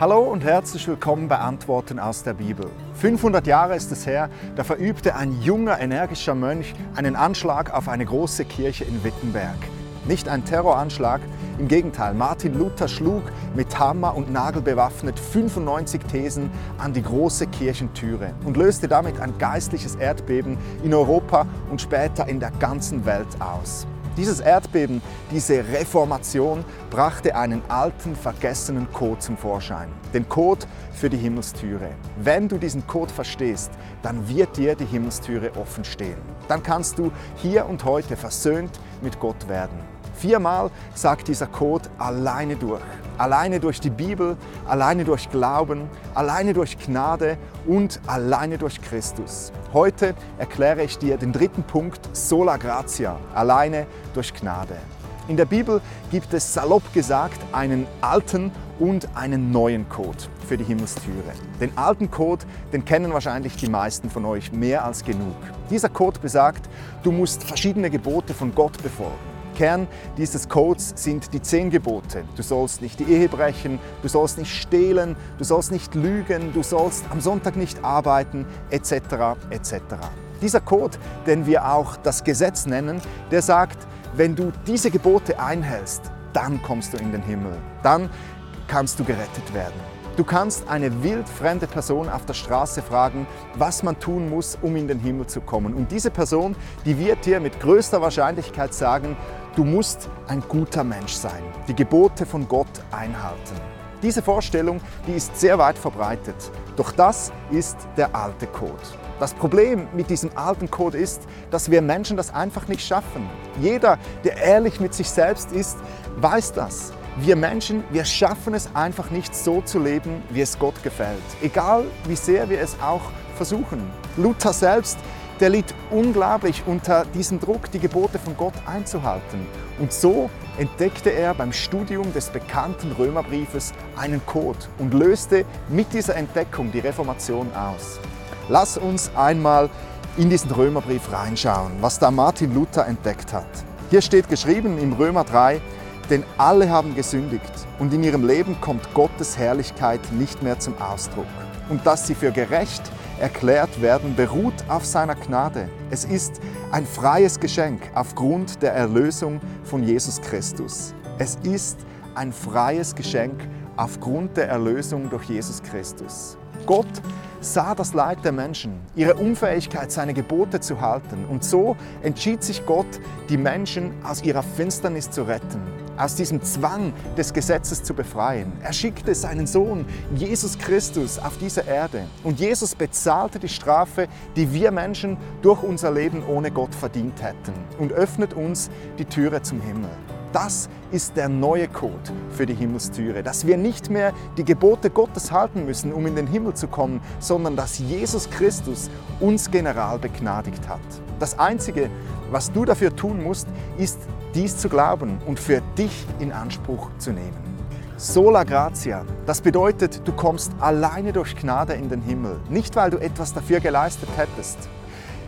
Hallo und herzlich willkommen bei Antworten aus der Bibel. 500 Jahre ist es her, da verübte ein junger, energischer Mönch einen Anschlag auf eine große Kirche in Wittenberg. Nicht ein Terroranschlag, im Gegenteil, Martin Luther schlug mit Hammer und Nagel bewaffnet 95 Thesen an die große Kirchentüre und löste damit ein geistliches Erdbeben in Europa und später in der ganzen Welt aus. Dieses Erdbeben, diese Reformation brachte einen alten, vergessenen Code zum Vorschein. Den Code für die Himmelstüre. Wenn du diesen Code verstehst, dann wird dir die Himmelstüre offen stehen. Dann kannst du hier und heute versöhnt mit Gott werden. Viermal sagt dieser Code alleine durch. Alleine durch die Bibel, alleine durch Glauben, alleine durch Gnade und alleine durch Christus. Heute erkläre ich dir den dritten Punkt Sola Gratia, alleine durch Gnade. In der Bibel gibt es salopp gesagt einen alten und einen neuen Code für die Himmelstüre. Den alten Code, den kennen wahrscheinlich die meisten von euch mehr als genug. Dieser Code besagt, du musst verschiedene Gebote von Gott befolgen. Kern dieses Codes sind die zehn Gebote. Du sollst nicht die Ehe brechen, du sollst nicht stehlen, du sollst nicht lügen, du sollst am Sonntag nicht arbeiten, etc. etc. Dieser Code, den wir auch das Gesetz nennen, der sagt, wenn du diese Gebote einhältst, dann kommst du in den Himmel. Dann kannst du gerettet werden. Du kannst eine wildfremde Person auf der Straße fragen, was man tun muss, um in den Himmel zu kommen. Und diese Person, die wird dir mit größter Wahrscheinlichkeit sagen, du musst ein guter Mensch sein, die Gebote von Gott einhalten. Diese Vorstellung, die ist sehr weit verbreitet. Doch das ist der alte Code. Das Problem mit diesem alten Code ist, dass wir Menschen das einfach nicht schaffen. Jeder, der ehrlich mit sich selbst ist, weiß das. Wir Menschen, wir schaffen es einfach nicht so zu leben, wie es Gott gefällt. Egal wie sehr wir es auch versuchen. Luther selbst, der litt unglaublich unter diesem Druck, die Gebote von Gott einzuhalten. Und so entdeckte er beim Studium des bekannten Römerbriefes einen Code und löste mit dieser Entdeckung die Reformation aus. Lass uns einmal in diesen Römerbrief reinschauen, was da Martin Luther entdeckt hat. Hier steht geschrieben im Römer 3, denn alle haben gesündigt und in ihrem Leben kommt Gottes Herrlichkeit nicht mehr zum Ausdruck. Und dass sie für gerecht erklärt werden, beruht auf seiner Gnade. Es ist ein freies Geschenk aufgrund der Erlösung von Jesus Christus. Es ist ein freies Geschenk aufgrund der Erlösung durch Jesus Christus. Gott sah das Leid der Menschen, ihre Unfähigkeit, seine Gebote zu halten. Und so entschied sich Gott, die Menschen aus ihrer Finsternis zu retten, aus diesem Zwang des Gesetzes zu befreien. Er schickte seinen Sohn Jesus Christus auf diese Erde. Und Jesus bezahlte die Strafe, die wir Menschen durch unser Leben ohne Gott verdient hätten und öffnet uns die Türe zum Himmel. Das ist der neue Code für die Himmelstüre, dass wir nicht mehr die Gebote Gottes halten müssen, um in den Himmel zu kommen, sondern dass Jesus Christus uns general begnadigt hat. Das Einzige, was du dafür tun musst, ist dies zu glauben und für dich in Anspruch zu nehmen. Sola gratia, das bedeutet, du kommst alleine durch Gnade in den Himmel, nicht weil du etwas dafür geleistet hättest.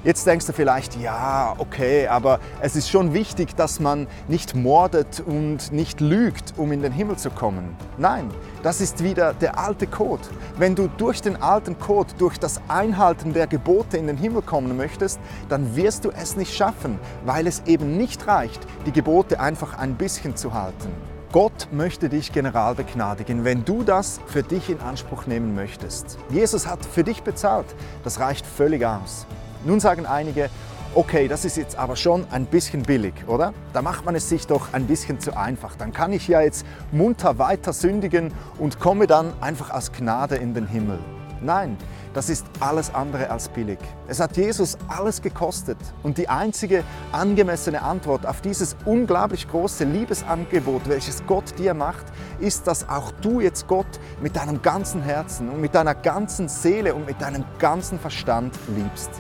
Jetzt denkst du vielleicht, ja, okay, aber es ist schon wichtig, dass man nicht mordet und nicht lügt, um in den Himmel zu kommen. Nein, das ist wieder der alte Code. Wenn du durch den alten Code, durch das Einhalten der Gebote in den Himmel kommen möchtest, dann wirst du es nicht schaffen, weil es eben nicht reicht, die Gebote einfach ein bisschen zu halten. Gott möchte dich general begnadigen, wenn du das für dich in Anspruch nehmen möchtest. Jesus hat für dich bezahlt. Das reicht völlig aus. Nun sagen einige, okay, das ist jetzt aber schon ein bisschen billig, oder? Da macht man es sich doch ein bisschen zu einfach. Dann kann ich ja jetzt munter weiter sündigen und komme dann einfach aus Gnade in den Himmel. Nein, das ist alles andere als billig. Es hat Jesus alles gekostet und die einzige angemessene Antwort auf dieses unglaublich große Liebesangebot, welches Gott dir macht, ist, dass auch du jetzt Gott mit deinem ganzen Herzen und mit deiner ganzen Seele und mit deinem ganzen Verstand liebst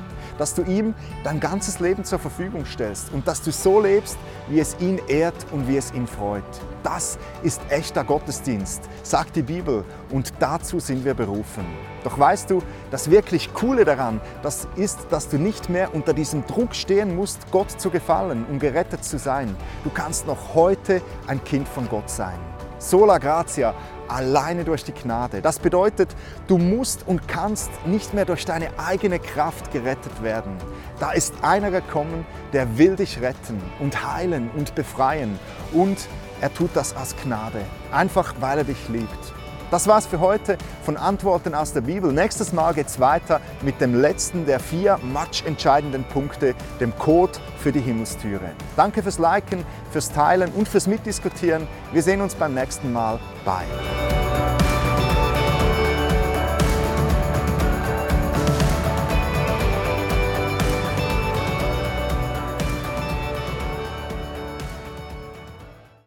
dass du ihm dein ganzes Leben zur Verfügung stellst und dass du so lebst, wie es ihn ehrt und wie es ihn freut. Das ist echter Gottesdienst, sagt die Bibel, und dazu sind wir berufen. Doch weißt du, das wirklich Coole daran, das ist, dass du nicht mehr unter diesem Druck stehen musst, Gott zu gefallen, um gerettet zu sein. Du kannst noch heute ein Kind von Gott sein. Sola gratia, alleine durch die Gnade. Das bedeutet, du musst und kannst nicht mehr durch deine eigene Kraft gerettet werden. Da ist einer gekommen, der will dich retten und heilen und befreien. Und er tut das aus Gnade, einfach weil er dich liebt. Das war's für heute von Antworten aus der Bibel. Nächstes Mal geht's weiter mit dem letzten der vier matchentscheidenden Punkte, dem Code für die Himmelstüre. Danke fürs Liken, fürs Teilen und fürs Mitdiskutieren. Wir sehen uns beim nächsten Mal. Bye.